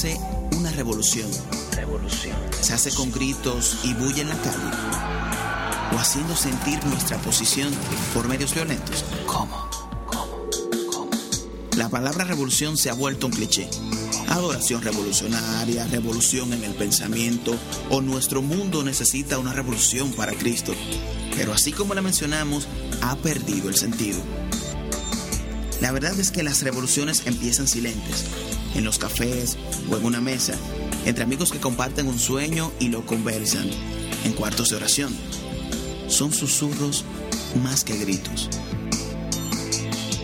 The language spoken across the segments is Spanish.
hace una revolución? Revolución. ¿Se hace con gritos y bulla en la calle? ¿O haciendo sentir nuestra posición por medios violentos? ¿Cómo? ¿Cómo? ¿Cómo? La palabra revolución se ha vuelto un cliché. Adoración revolucionaria, revolución en el pensamiento, o nuestro mundo necesita una revolución para Cristo. Pero así como la mencionamos, ha perdido el sentido. La verdad es que las revoluciones empiezan silentes, en los cafés o en una mesa, entre amigos que comparten un sueño y lo conversan, en cuartos de oración. Son susurros más que gritos.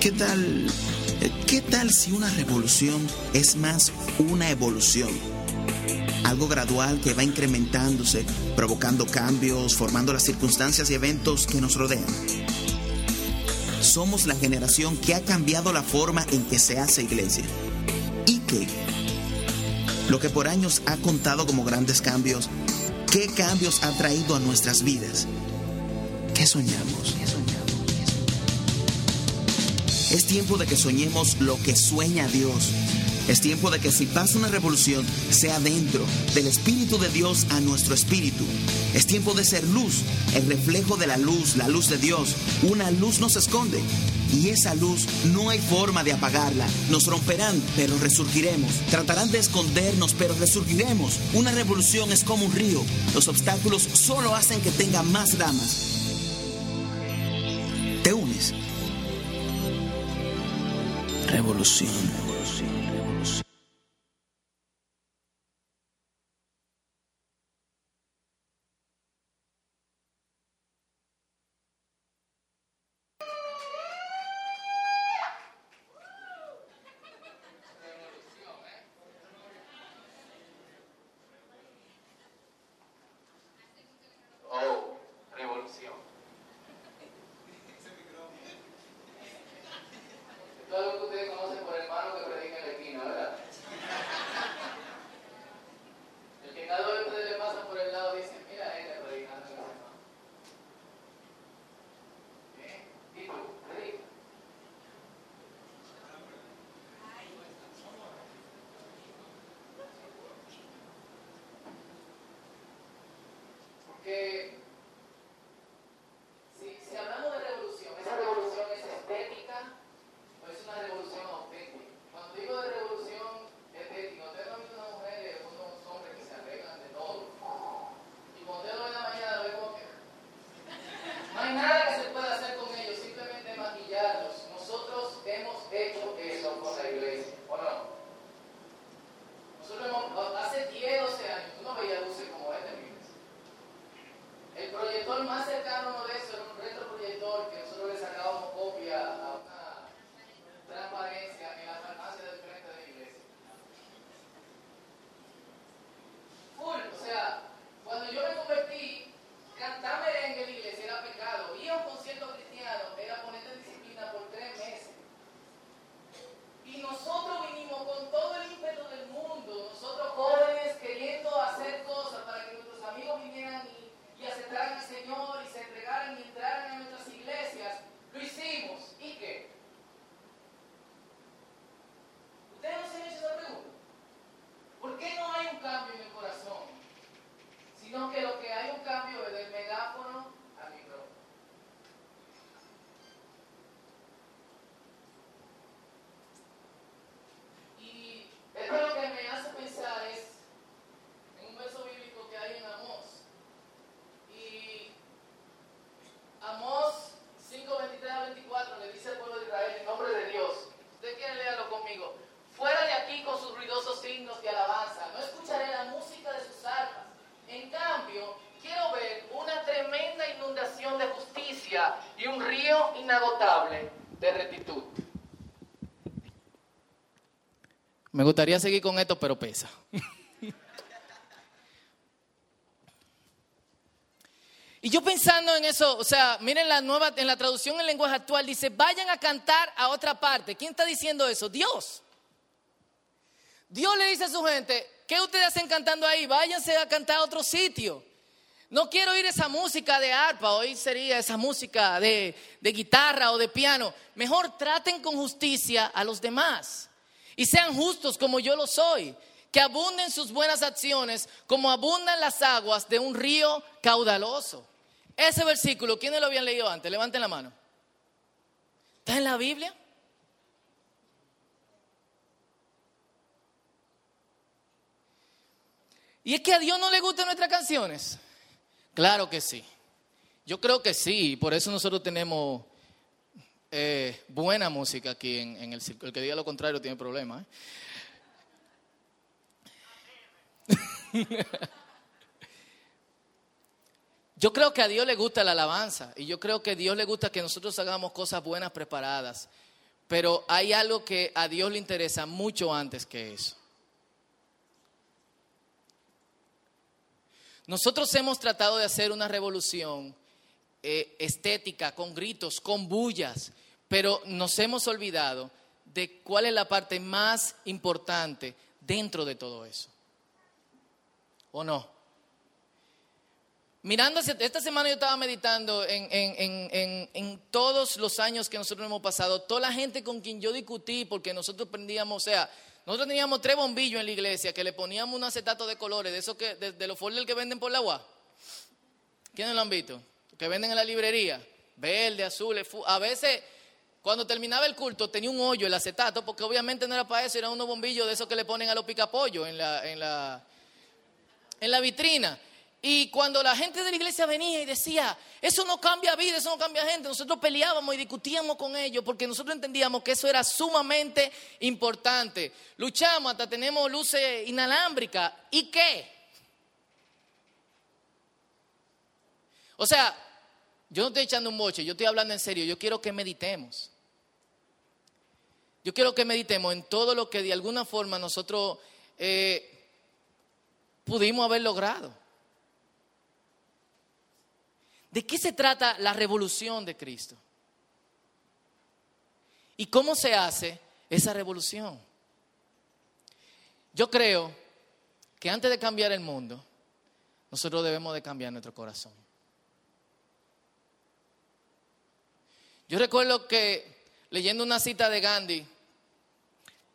¿Qué tal? ¿Qué tal si una revolución es más una evolución? Algo gradual que va incrementándose, provocando cambios, formando las circunstancias y eventos que nos rodean. Somos la generación que ha cambiado la forma en que se hace iglesia. Lo que por años ha contado como grandes cambios, ¿qué cambios ha traído a nuestras vidas? ¿Qué soñamos? Es tiempo de que soñemos lo que sueña Dios. Es tiempo de que si pasa una revolución, sea dentro del Espíritu de Dios a nuestro espíritu. Es tiempo de ser luz, el reflejo de la luz, la luz de Dios. Una luz nos esconde y esa luz no hay forma de apagarla. Nos romperán, pero resurgiremos. Tratarán de escondernos, pero resurgiremos. Una revolución es como un río. Los obstáculos solo hacen que tenga más ramas. ¿Te unes? Revolución. revolución, gustaría seguir con esto, pero pesa. Y yo pensando en eso, o sea, miren la nueva, en la traducción en lenguaje actual dice, vayan a cantar a otra parte. ¿Quién está diciendo eso? Dios. Dios le dice a su gente, ¿qué ustedes hacen cantando ahí? Váyanse a cantar a otro sitio. No quiero oír esa música de arpa, hoy sería esa música de guitarra o de piano. Mejor traten con justicia a los demás y sean justos como yo lo soy. que abunden sus buenas acciones como abundan las aguas de un río caudaloso. Ese versículo, ¿quiénes lo habían leído antes? Levanten la mano. ¿Está en la Biblia? ¿Y es que a Dios no le gustan nuestras canciones? Claro que sí. Yo creo que sí, por eso nosotros tenemos eh, buena música aquí en, el circo. El que diga lo contrario tiene problemas. ¿eh? yo creo que a Dios le gusta la alabanza y yo creo que a Dios le gusta que nosotros hagamos cosas buenas preparadas. Pero hay algo que a Dios le interesa mucho antes que eso. Nosotros hemos tratado de hacer una revolución eh, estética, con gritos, con bullas, pero nos hemos olvidado de cuál es la parte más importante dentro de todo eso. ¿O no? Mirando, esta semana yo estaba meditando en, en, todos los años que nosotros hemos pasado, toda la gente con quien yo discutí, porque nosotros prendíamos, o sea, nosotros teníamos tres bombillos en la iglesia que le poníamos un acetato de colores, de esos que, de, los folders que venden por la agua. ¿Quiénes lo han visto? Que venden en la librería. Verde, azul, a veces cuando terminaba el culto tenía un hoyo el acetato, porque obviamente no era para eso, eran unos bombillos de esos que le ponen a los picapollos en la, en la, en la vitrina. Y cuando la gente de la iglesia venía y decía, eso no cambia vida, eso no cambia gente, nosotros peleábamos y discutíamos con ellos porque nosotros entendíamos que eso era sumamente importante. Luchamos hasta tenemos luces inalámbricas. ¿Y qué? O sea, yo no estoy echando un boche, yo estoy hablando en serio, yo quiero que meditemos. Yo quiero que meditemos en todo lo que de alguna forma nosotros eh, pudimos haber logrado. ¿De qué se trata la revolución de Cristo? ¿Y cómo se hace esa revolución? Yo creo que antes de cambiar el mundo, nosotros debemos de cambiar nuestro corazón. Yo recuerdo que leyendo una cita de Gandhi,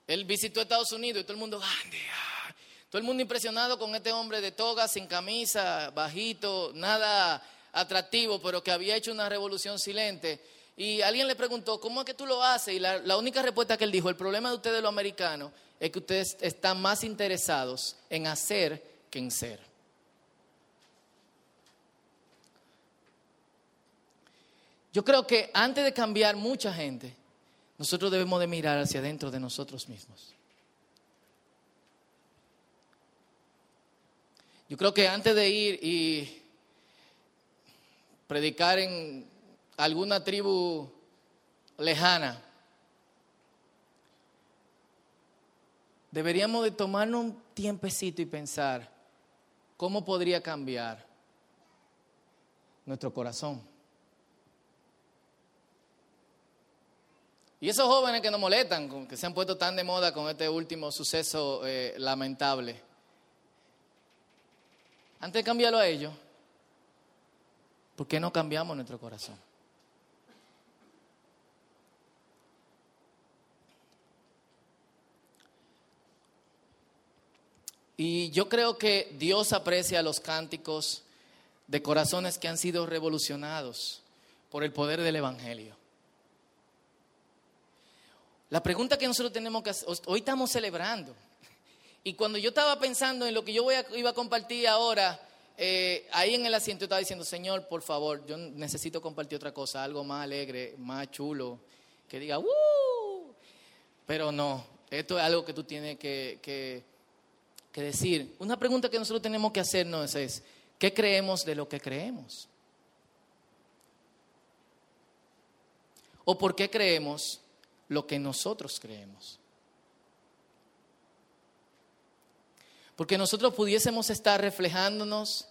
él visitó Estados Unidos y todo el mundo, Gandhi, ah". todo el mundo impresionado con este hombre de toga, sin camisa, bajito, nada atractivo, pero que había hecho una revolución silente. Y alguien le preguntó, ¿cómo es que tú lo haces? Y la, única respuesta que él dijo, el problema de ustedes los americanos es que ustedes están más interesados en hacer que en ser. Yo creo que antes de cambiar mucha gente, nosotros debemos de mirar hacia adentro de nosotros mismos. Yo creo que antes de ir y predicar en alguna tribu lejana, deberíamos de tomarnos un tiempecito y pensar cómo podría cambiar nuestro corazón. Y esos jóvenes que nos molestan, que se han puesto tan de moda con este último suceso eh, lamentable, antes de cambiarlo a ellos, ¿Por qué no cambiamos nuestro corazón? Y yo creo que Dios aprecia los cánticos de corazones que han sido revolucionados por el poder del Evangelio. La pregunta que nosotros tenemos que hacer, hoy estamos celebrando. Y cuando yo estaba pensando en lo que yo voy a, iba a compartir ahora, eh, ahí en el asiento estaba diciendo, Señor, por favor, yo necesito compartir otra cosa, algo más alegre, más chulo, que diga, ¡uh! Pero no, esto es algo que tú tienes que, que, que decir. Una pregunta que nosotros tenemos que hacernos es, ¿qué creemos de lo que creemos? ¿O por qué creemos lo que nosotros creemos? Porque nosotros pudiésemos estar reflejándonos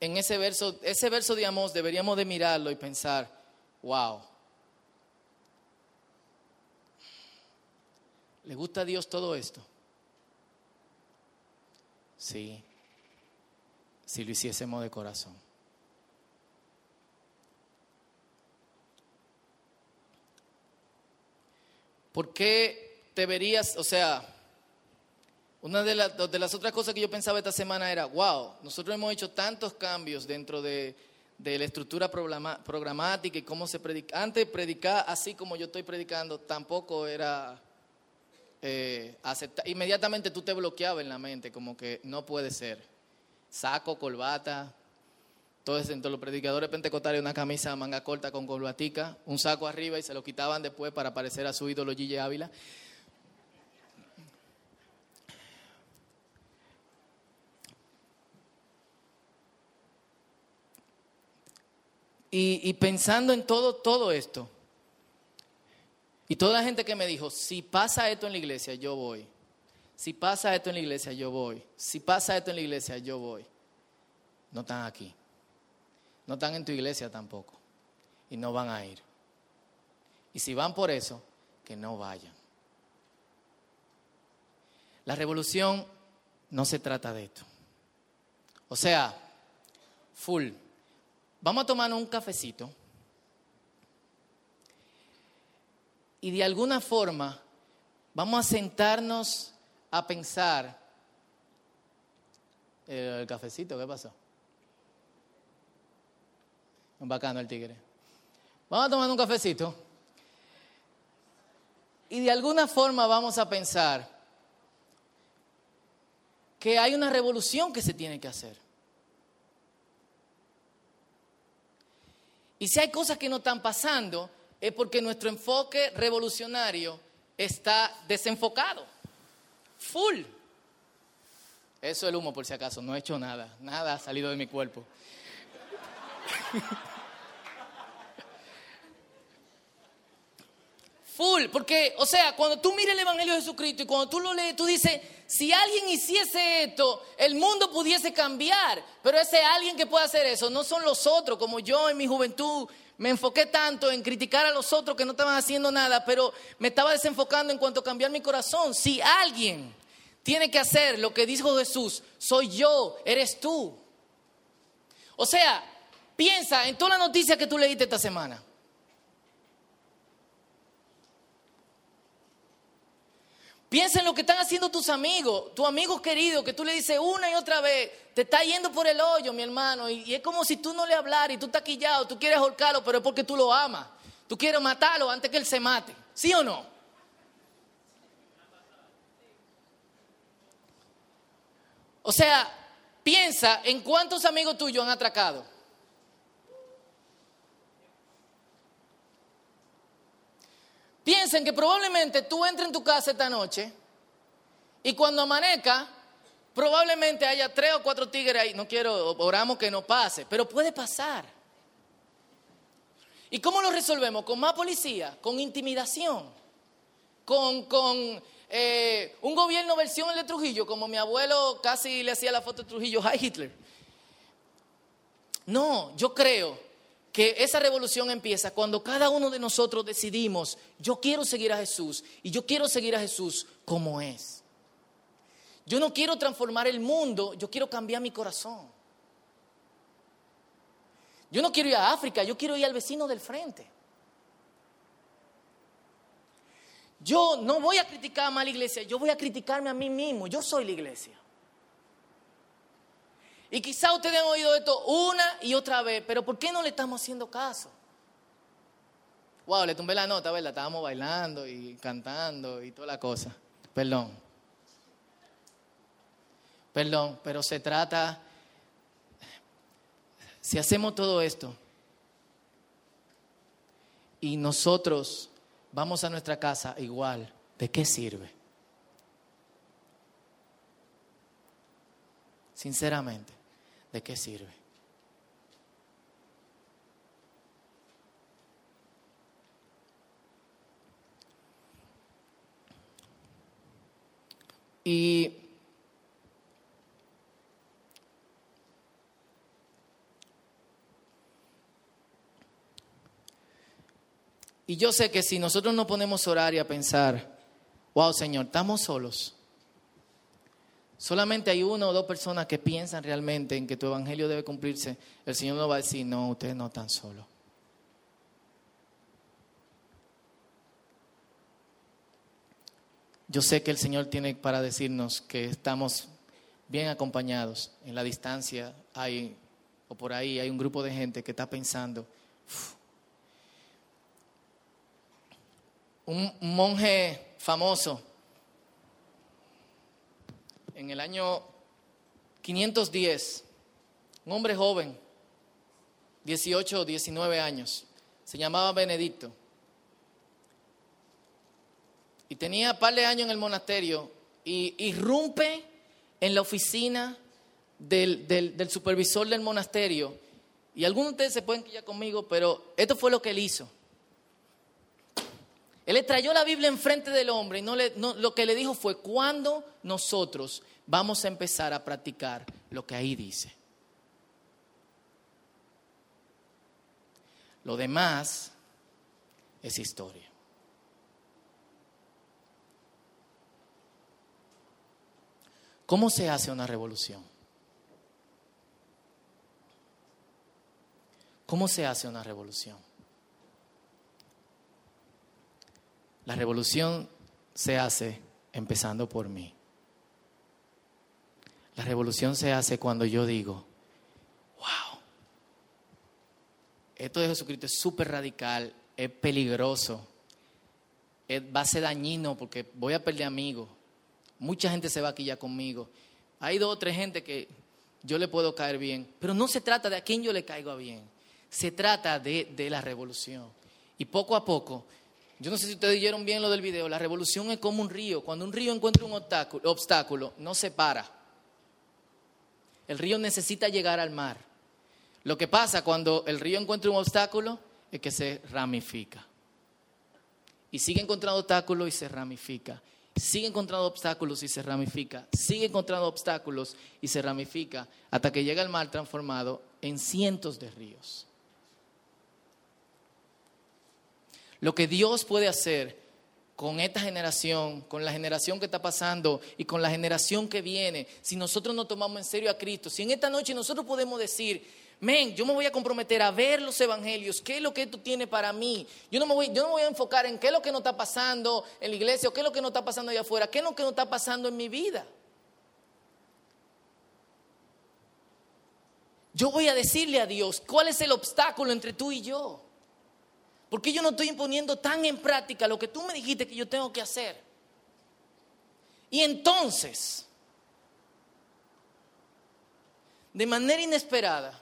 en ese verso, ese verso de Amós deberíamos de mirarlo y pensar, wow, ¿le gusta a Dios todo esto? Sí, si lo hiciésemos de corazón. ¿Por qué deberías, o sea, Una de, la- de las otras cosas que yo pensaba esta semana era, wow, nosotros hemos hecho tantos cambios dentro de, la estructura programática y cómo se predica. Antes predicar así como yo estoy predicando tampoco era eh, acepta- Inmediatamente tú te bloqueabas en la mente, como que no puede ser. Saco, corbata, entonces los predicadores pentecostales una camisa manga corta con corbatica, un saco arriba y se lo quitaban después para parecer a su ídolo Gille Ávila. Y, y pensando en todo, todo esto, y toda la gente que me dijo, si pasa esto en la iglesia, yo voy. Si pasa esto en la iglesia, yo voy. Si pasa esto en la iglesia, yo voy. No están aquí. No están en tu iglesia tampoco. Y no van a ir. Y si van por eso, que no vayan. La revolución no se trata de esto. O sea, full. Vamos a tomarnos un cafecito. Y de alguna forma vamos a sentarnos a pensar. El, cafecito, ¿qué pasó? Bacano el tigre. Vamos a tomar un cafecito. Y de alguna forma vamos a pensar que hay una revolución que se tiene que hacer. Y si hay cosas que no están pasando, es porque nuestro enfoque revolucionario está desenfocado. Full. Eso es el humo, por si acaso. No he hecho nada. Nada ha salido de mi cuerpo. Full, porque, o sea, cuando tú miras el Evangelio de Jesucristo y cuando tú lo lees, tú dices, si alguien hiciese esto, el mundo pudiese cambiar, pero ese alguien que puede hacer eso no son los otros, como yo en mi juventud me enfoqué tanto en criticar a los otros que no estaban haciendo nada, pero me estaba desenfocando en cuanto a cambiar mi corazón. Si alguien tiene que hacer lo que dijo Jesús, soy yo, eres tú. O sea, piensa en toda la noticia que tú leíste esta semana. Piensa en lo que están haciendo tus amigos, tus amigos queridos, que tú le dices una y otra vez, te está yendo por el hoyo, mi hermano, y es como si tú no le hablaras y tú estás quillado, tú quieres ahorcarlo, pero es porque tú lo amas. Tú quieres matarlo antes que él se mate, ¿sí o no? O sea, piensa en cuántos amigos tuyos han atracado. Piensen que probablemente tú entres en tu casa esta noche y cuando amanezca, probablemente haya tres o cuatro tigres ahí. No quiero, oramos que no pase, pero puede pasar. ¿Y cómo lo resolvemos? Con más policía, con intimidación, con, con eh, un gobierno versión de Trujillo, como mi abuelo casi le hacía la foto de Trujillo, hi Hitler. No, yo creo que esa revolución empieza cuando cada uno de nosotros decidimos, yo quiero seguir a Jesús y yo quiero seguir a Jesús como es. Yo no quiero transformar el mundo, yo quiero cambiar mi corazón. Yo no quiero ir a África, yo quiero ir al vecino del frente. Yo no voy a criticar a la iglesia, yo voy a criticarme a mí mismo, yo soy la iglesia. Y quizá ustedes han oído esto una y otra vez, pero ¿por qué no le estamos haciendo caso? Wow, le tumbé la nota, ¿verdad? Estábamos bailando y cantando y toda la cosa. Perdón. Perdón, pero se trata, si hacemos todo esto y nosotros vamos a nuestra casa igual, ¿de qué sirve? Sinceramente, ¿de qué sirve? Y Y yo sé que si nosotros nos ponemos a orar y a pensar, wow, Señor, estamos solos. Solamente hay una o dos personas que piensan realmente en que tu evangelio debe cumplirse. El Señor nos va a decir, no, ustedes no están solos. yo sé que el Señor tiene para decirnos que estamos bien acompañados. En la distancia hay, o por ahí hay un grupo de gente que está pensando, un monje famoso en el año 510, un hombre joven, 18 o 19 años, se llamaba Benedicto. Y tenía par de años en el monasterio y irrumpe en la oficina del, del- del supervisor del monasterio. Y algunos de ustedes se pueden quillar conmigo, pero esto fue lo que él hizo. Él le trayó la Biblia enfrente del hombre y no le- no- lo que le dijo fue, ¿cuándo nosotros vamos a empezar a practicar lo que ahí dice? Lo demás es historia. ¿Cómo se hace una revolución? ¿Cómo se hace una revolución? La revolución se hace empezando por mí. La revolución se hace cuando yo digo, wow, esto de Jesucristo es súper radical, es peligroso, es- va a ser dañino porque voy a perder amigos. Mucha gente se va aquí ya conmigo. Hay dos o tres gente que yo le puedo caer bien, pero no se trata de a quién yo le caigo bien, se trata de, de la revolución. Y poco a poco, yo no sé si ustedes oyeron bien lo del video, la revolución es como un río. Cuando un río encuentra un obstáculo, obstáculo no se para. El río necesita llegar al mar. Lo que pasa cuando el río encuentra un obstáculo es que se ramifica. Y sigue encontrando obstáculos y se ramifica. Sigue encontrando obstáculos y se ramifica. Sigue encontrando obstáculos y se ramifica hasta que llega al mar transformado en cientos de ríos. Lo que Dios puede hacer con esta generación, con la generación que está pasando y con la generación que viene, si nosotros no tomamos en serio a Cristo, si en esta noche nosotros podemos decir, men, yo me voy a comprometer a ver los evangelios, qué es lo que tú tienes para mí. Yo no me voy, yo no me voy a enfocar en qué es lo que no está pasando en la iglesia o qué es lo que no está pasando allá afuera, qué es lo que no está pasando en mi vida. Yo voy a decirle a Dios cuál es el obstáculo entre tú y yo. Porque yo no estoy imponiendo tan en práctica lo que tú me dijiste que yo tengo que hacer. Y entonces, de manera inesperada,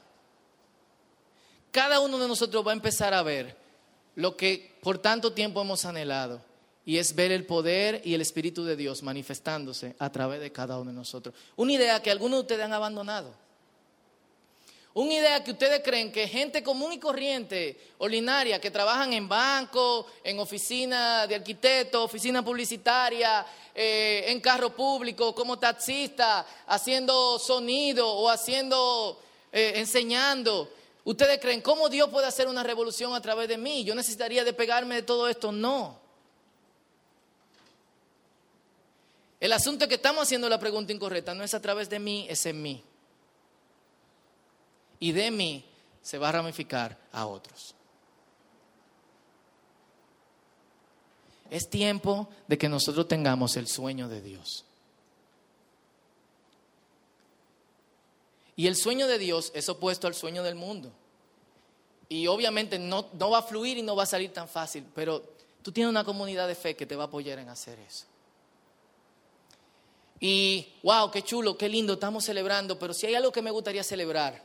cada uno de nosotros va a empezar a ver lo que por tanto tiempo hemos anhelado. Y es ver el poder y el Espíritu de Dios manifestándose a través de cada uno de nosotros. Una idea que algunos de ustedes han abandonado. Una idea que ustedes creen que gente común y corriente, ordinaria, que trabajan en banco, en oficina de arquitecto, oficina publicitaria, eh, en carro público, como taxista, haciendo sonido o haciendo, eh, enseñando. Ustedes creen, ¿cómo Dios puede hacer una revolución a través de mí? Yo necesitaría despegarme de todo esto. No. El asunto es que estamos haciendo la pregunta incorrecta. No es a través de mí, es en mí y de mí se va a ramificar a otros. Es tiempo de que nosotros tengamos el sueño de Dios. Y el sueño de Dios es opuesto al sueño del mundo. Y obviamente no, no va a fluir y no va a salir tan fácil, pero tú tienes una comunidad de fe que te va a apoyar en hacer eso. Y wow, qué chulo, qué lindo, estamos celebrando, pero si hay algo que me gustaría celebrar,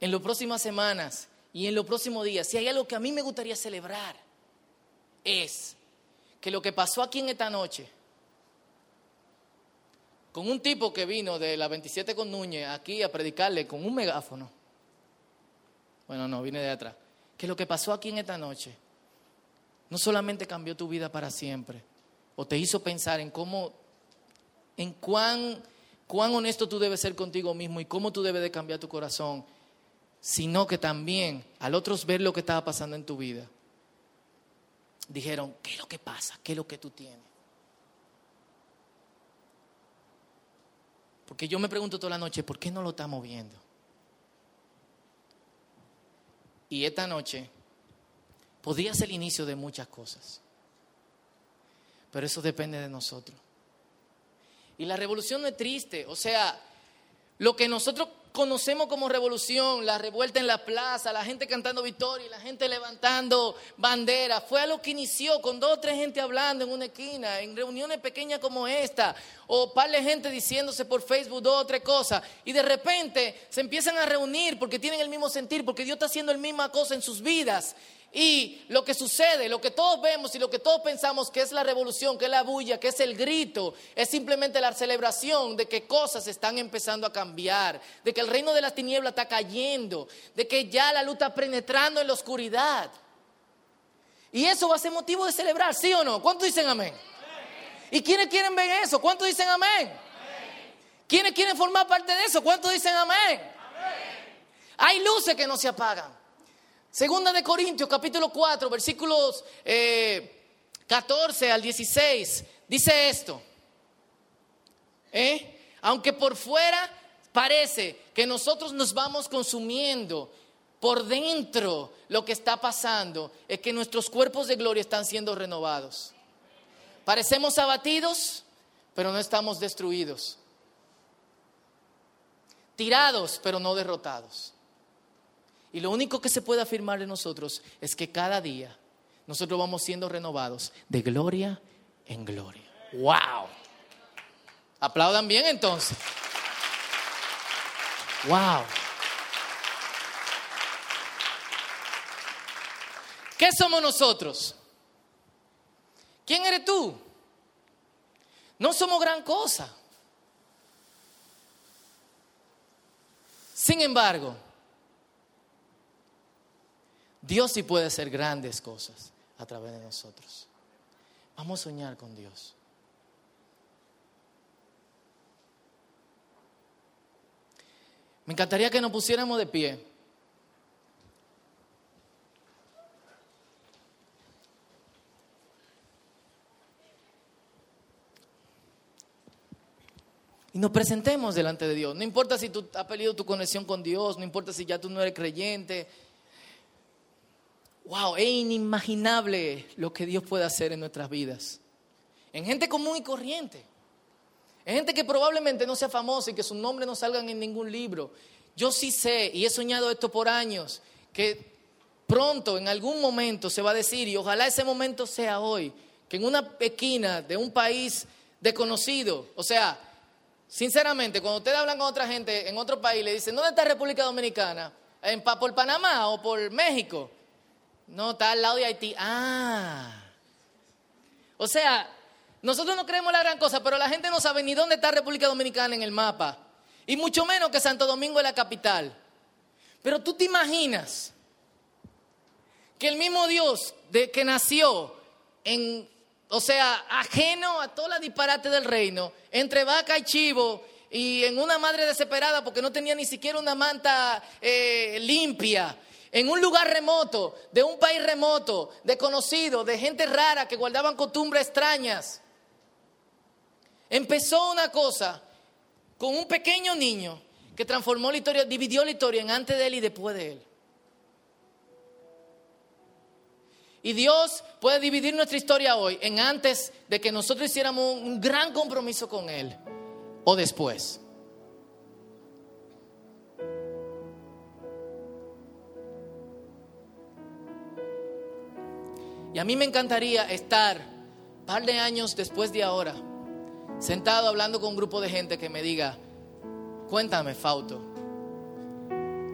en las próximas semanas y en los próximos días, si hay algo que a mí me gustaría celebrar, es que lo que pasó aquí en esta noche, con un tipo que vino de la 27 con Núñez aquí a predicarle con un megáfono, bueno, no, vine de atrás, que lo que pasó aquí en esta noche no solamente cambió tu vida para siempre, o te hizo pensar en cómo, en cuán, cuán honesto tú debes ser contigo mismo y cómo tú debes de cambiar tu corazón sino que también al otros ver lo que estaba pasando en tu vida, dijeron, ¿qué es lo que pasa? ¿Qué es lo que tú tienes? Porque yo me pregunto toda la noche, ¿por qué no lo estamos viendo? Y esta noche podría ser el inicio de muchas cosas. pero eso depende de nosotros. Y la revolución no es triste, o sea, lo que nosotros conocemos como revolución, la revuelta en la plaza, la gente cantando victoria, la gente levantando bandera, fue a lo que inició con dos o tres gente hablando en una esquina, en reuniones pequeñas como esta, o par de gente diciéndose por Facebook dos o tres cosas, y de repente se empiezan a reunir porque tienen el mismo sentir, porque Dios está haciendo la misma cosa en sus vidas, y lo que sucede, lo que todos vemos y lo que todos pensamos que es la revolución, que es la bulla, que es el grito, es simplemente la celebración de que cosas están empezando a cambiar, de que el reino de las tinieblas está cayendo, de que ya la luz está penetrando en la oscuridad. Y eso va a ser motivo de celebrar, ¿sí o no? ¿Cuántos dicen amén? ¿Y quiénes quieren ver eso? ¿Cuántos dicen amén? ¿Quiénes quieren formar parte de eso? ¿Cuántos dicen amén? Hay luces que no se apagan. Segunda de Corintios, capítulo 4, versículos 14 eh, al 16, dice esto. ¿Eh? Aunque por fuera parece que nosotros nos vamos consumiendo, por dentro lo que está pasando es que nuestros cuerpos de gloria están siendo renovados. Parecemos abatidos, pero no estamos destruidos. Tirados, pero no derrotados. Y lo único que se puede afirmar de nosotros es que cada día nosotros vamos siendo renovados de gloria en gloria. ¡Wow! Aplaudan bien entonces. ¡Wow! ¿Qué somos nosotros? ¿Quién eres tú? No somos gran cosa. Sin embargo, Dios sí puede hacer grandes cosas a través de nosotros. Vamos a soñar con Dios. Me encantaría que nos pusiéramos de pie. Y nos presentemos delante de Dios. No importa si tú has perdido tu conexión con Dios, no importa si ya tú no eres creyente, wow, es inimaginable lo que Dios puede hacer en nuestras vidas. En gente común y corriente. En gente que probablemente no sea famosa y que sus nombres no salgan en ningún libro. Yo sí sé, y he soñado esto por años, que pronto, en algún momento, se va a decir, y ojalá ese momento sea hoy, que en una esquina de un país desconocido, o sea, sinceramente, cuando ustedes hablan con otra gente en otro país, le dicen, ¿dónde está República Dominicana? ¿En, ¿Por Panamá o por México? No, está al lado de Haití. Ah. O sea, nosotros no creemos la gran cosa, pero la gente no sabe ni dónde está República Dominicana en el mapa. Y mucho menos que Santo Domingo es la capital. Pero tú te imaginas que el mismo Dios de que nació en, o sea, ajeno a toda la disparate del reino, entre vaca y chivo, y en una madre desesperada porque no tenía ni siquiera una manta eh, limpia, en un lugar remoto, de un país remoto, desconocido, de gente rara que guardaban costumbres extrañas. Empezó una cosa con un pequeño niño que transformó la historia, dividió la historia en antes de él y después de él. Y Dios puede dividir nuestra historia hoy en antes de que nosotros hiciéramos un gran compromiso con Él o después. Y a mí me encantaría estar un par de años después de ahora, sentado hablando con un grupo de gente que me diga, cuéntame, Fauto,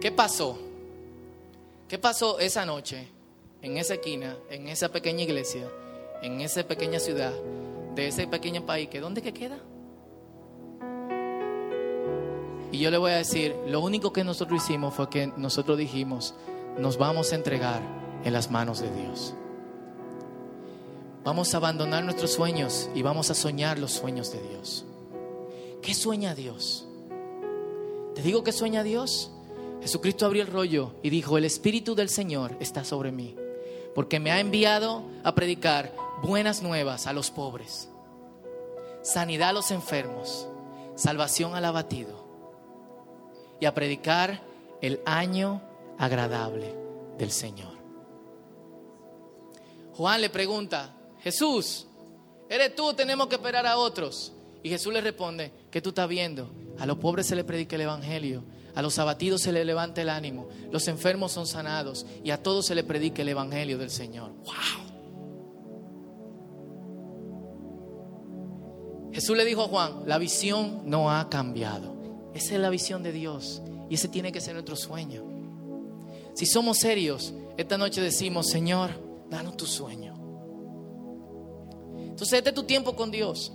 ¿qué pasó? ¿Qué pasó esa noche en esa esquina, en esa pequeña iglesia, en esa pequeña ciudad, de ese pequeño país, que dónde que queda? Y yo le voy a decir, lo único que nosotros hicimos fue que nosotros dijimos, nos vamos a entregar en las manos de Dios. Vamos a abandonar nuestros sueños y vamos a soñar los sueños de Dios. ¿Qué sueña Dios? ¿Te digo que sueña Dios? Jesucristo abrió el rollo y dijo, el Espíritu del Señor está sobre mí, porque me ha enviado a predicar buenas nuevas a los pobres, sanidad a los enfermos, salvación al abatido y a predicar el año agradable del Señor. Juan le pregunta, Jesús, eres tú, tenemos que esperar a otros. Y Jesús le responde, ¿qué tú estás viendo? A los pobres se les predica el Evangelio, a los abatidos se les levanta el ánimo, los enfermos son sanados y a todos se les predica el Evangelio del Señor. ¡Wow! Jesús le dijo a Juan, la visión no ha cambiado. Esa es la visión de Dios y ese tiene que ser nuestro sueño. Si somos serios, esta noche decimos, Señor, danos tu sueño. Entonces, este es tu tiempo con Dios.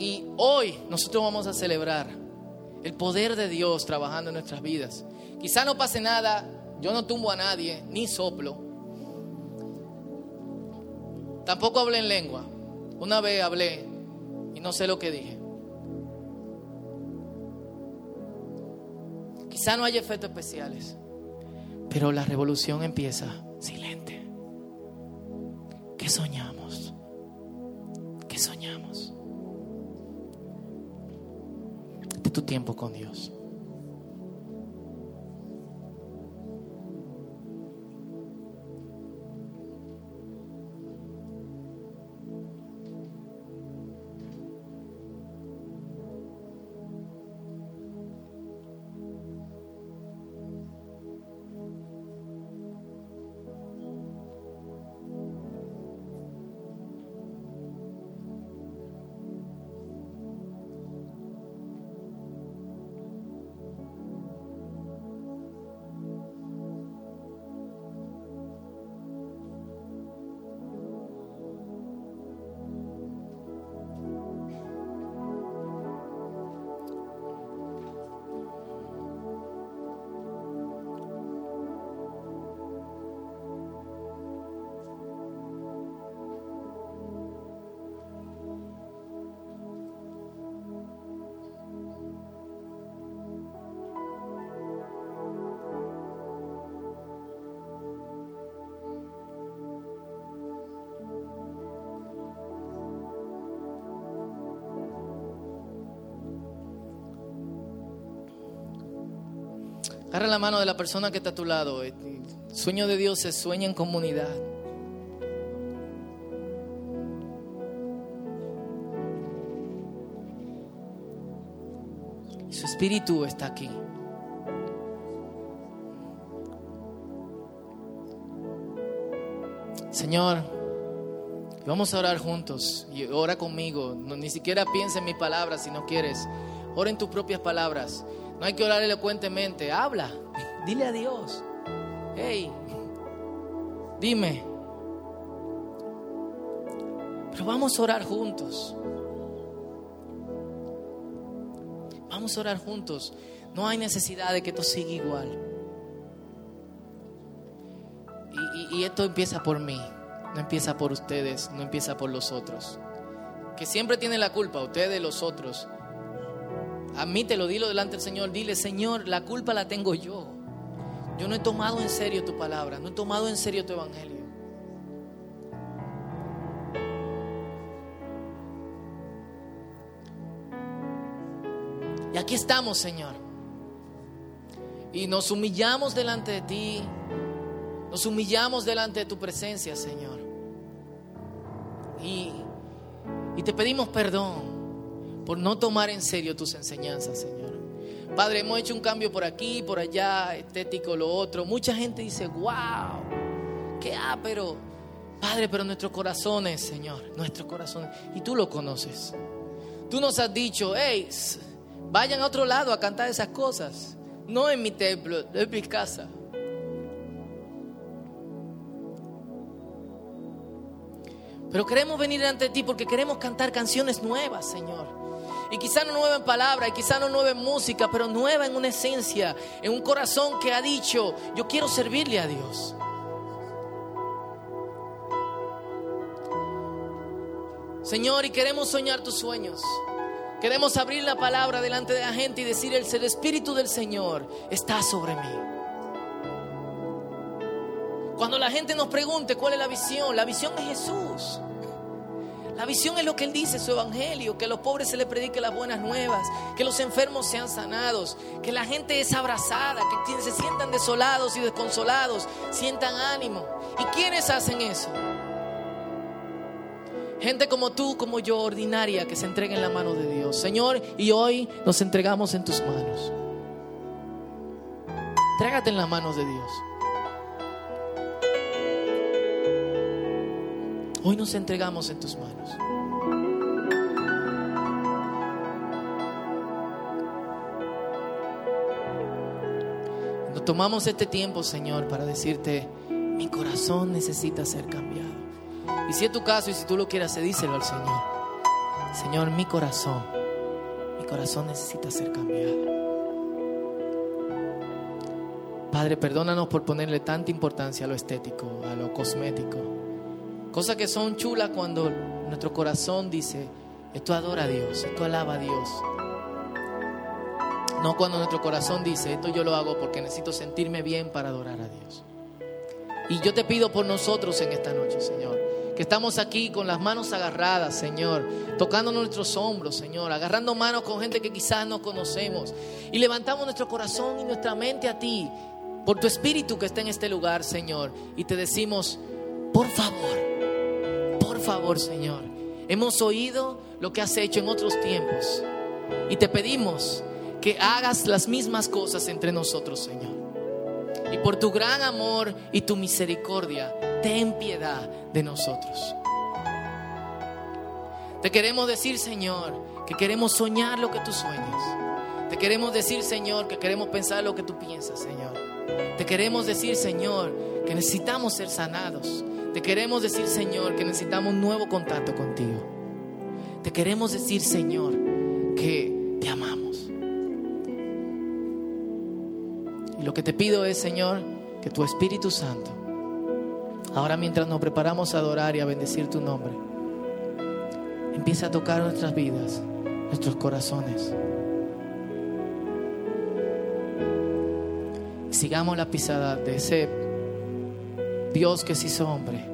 Y hoy nosotros vamos a celebrar el poder de Dios trabajando en nuestras vidas. Quizá no pase nada, yo no tumbo a nadie, ni soplo. Tampoco hablé en lengua. Una vez hablé y no sé lo que dije. Quizá no haya efectos especiales, pero la revolución empieza silente. ¿Qué soñamos? Tiempo con Dios. Agarra la mano de la persona que está a tu lado. El sueño de Dios se sueña en comunidad. Su espíritu está aquí. Señor, vamos a orar juntos y ora conmigo. Ni siquiera piensa en mis palabras si no quieres. Ora en tus propias palabras. No hay que orar elocuentemente. Habla. Dile a Dios. Hey, dime. Pero vamos a orar juntos. Vamos a orar juntos. No hay necesidad de que esto siga igual. Y, y, y esto empieza por mí. No empieza por ustedes. No empieza por los otros. Que siempre tienen la culpa, ustedes, los otros. Admítelo, dilo delante del Señor. Dile, Señor, la culpa la tengo yo. Yo no he tomado en serio tu palabra, no he tomado en serio tu evangelio. Y aquí estamos, Señor. Y nos humillamos delante de ti. Nos humillamos delante de tu presencia, Señor. Y, y te pedimos perdón por no tomar en serio tus enseñanzas, Señor. Padre, hemos hecho un cambio por aquí, por allá, estético, lo otro. Mucha gente dice, wow, qué ah, pero, Padre, pero nuestros corazones, Señor, nuestros corazones, y tú lo conoces. Tú nos has dicho, hey, vayan a otro lado a cantar esas cosas, no en mi templo, en mi casa. Pero queremos venir ante ti porque queremos cantar canciones nuevas, Señor. Y quizá no nueva en palabra, y quizá no nueva en música, pero nueva en una esencia, en un corazón que ha dicho, yo quiero servirle a Dios. Señor, y queremos soñar tus sueños. Queremos abrir la palabra delante de la gente y decir, el Espíritu del Señor está sobre mí. Cuando la gente nos pregunte cuál es la visión, la visión es Jesús. La visión es lo que Él dice, su evangelio, que a los pobres se les predique las buenas nuevas, que los enfermos sean sanados, que la gente es abrazada, que quienes se sientan desolados y desconsolados sientan ánimo. ¿Y quiénes hacen eso? Gente como tú, como yo, ordinaria, que se entrega en la mano de Dios. Señor, y hoy nos entregamos en tus manos. Trégate en las manos de Dios. Hoy nos entregamos en tus manos. Nos tomamos este tiempo, Señor, para decirte, mi corazón necesita ser cambiado. Y si es tu caso y si tú lo quieras, se díselo al Señor. Señor, mi corazón, mi corazón necesita ser cambiado. Padre, perdónanos por ponerle tanta importancia a lo estético, a lo cosmético. Cosas que son chulas cuando nuestro corazón dice, esto adora a Dios, esto alaba a Dios. No cuando nuestro corazón dice, esto yo lo hago porque necesito sentirme bien para adorar a Dios. Y yo te pido por nosotros en esta noche, Señor, que estamos aquí con las manos agarradas, Señor, tocando nuestros hombros, Señor, agarrando manos con gente que quizás no conocemos. Y levantamos nuestro corazón y nuestra mente a ti, por tu espíritu que está en este lugar, Señor. Y te decimos, por favor, por favor, Señor, hemos oído lo que has hecho en otros tiempos. Y te pedimos que hagas las mismas cosas entre nosotros, Señor. Y por tu gran amor y tu misericordia, ten piedad de nosotros. Te queremos decir, Señor, que queremos soñar lo que tú sueñas. Te queremos decir, Señor, que queremos pensar lo que tú piensas, Señor. Te queremos decir, Señor, que necesitamos ser sanados. Te queremos decir, Señor, que necesitamos un nuevo contacto contigo. Te queremos decir, Señor, que te amamos. Y lo que te pido es, Señor, que tu Espíritu Santo, ahora mientras nos preparamos a adorar y a bendecir tu nombre, empiece a tocar nuestras vidas, nuestros corazones. Sigamos la pisada de ese Dios que se hizo hombre,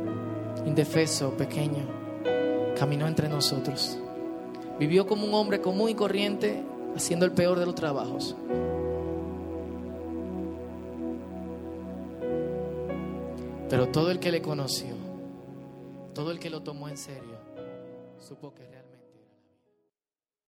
indefeso, pequeño, caminó entre nosotros. Vivió como un hombre común y corriente, haciendo el peor de los trabajos. Pero todo el que le conoció, todo el que lo tomó en serio, supo que realmente...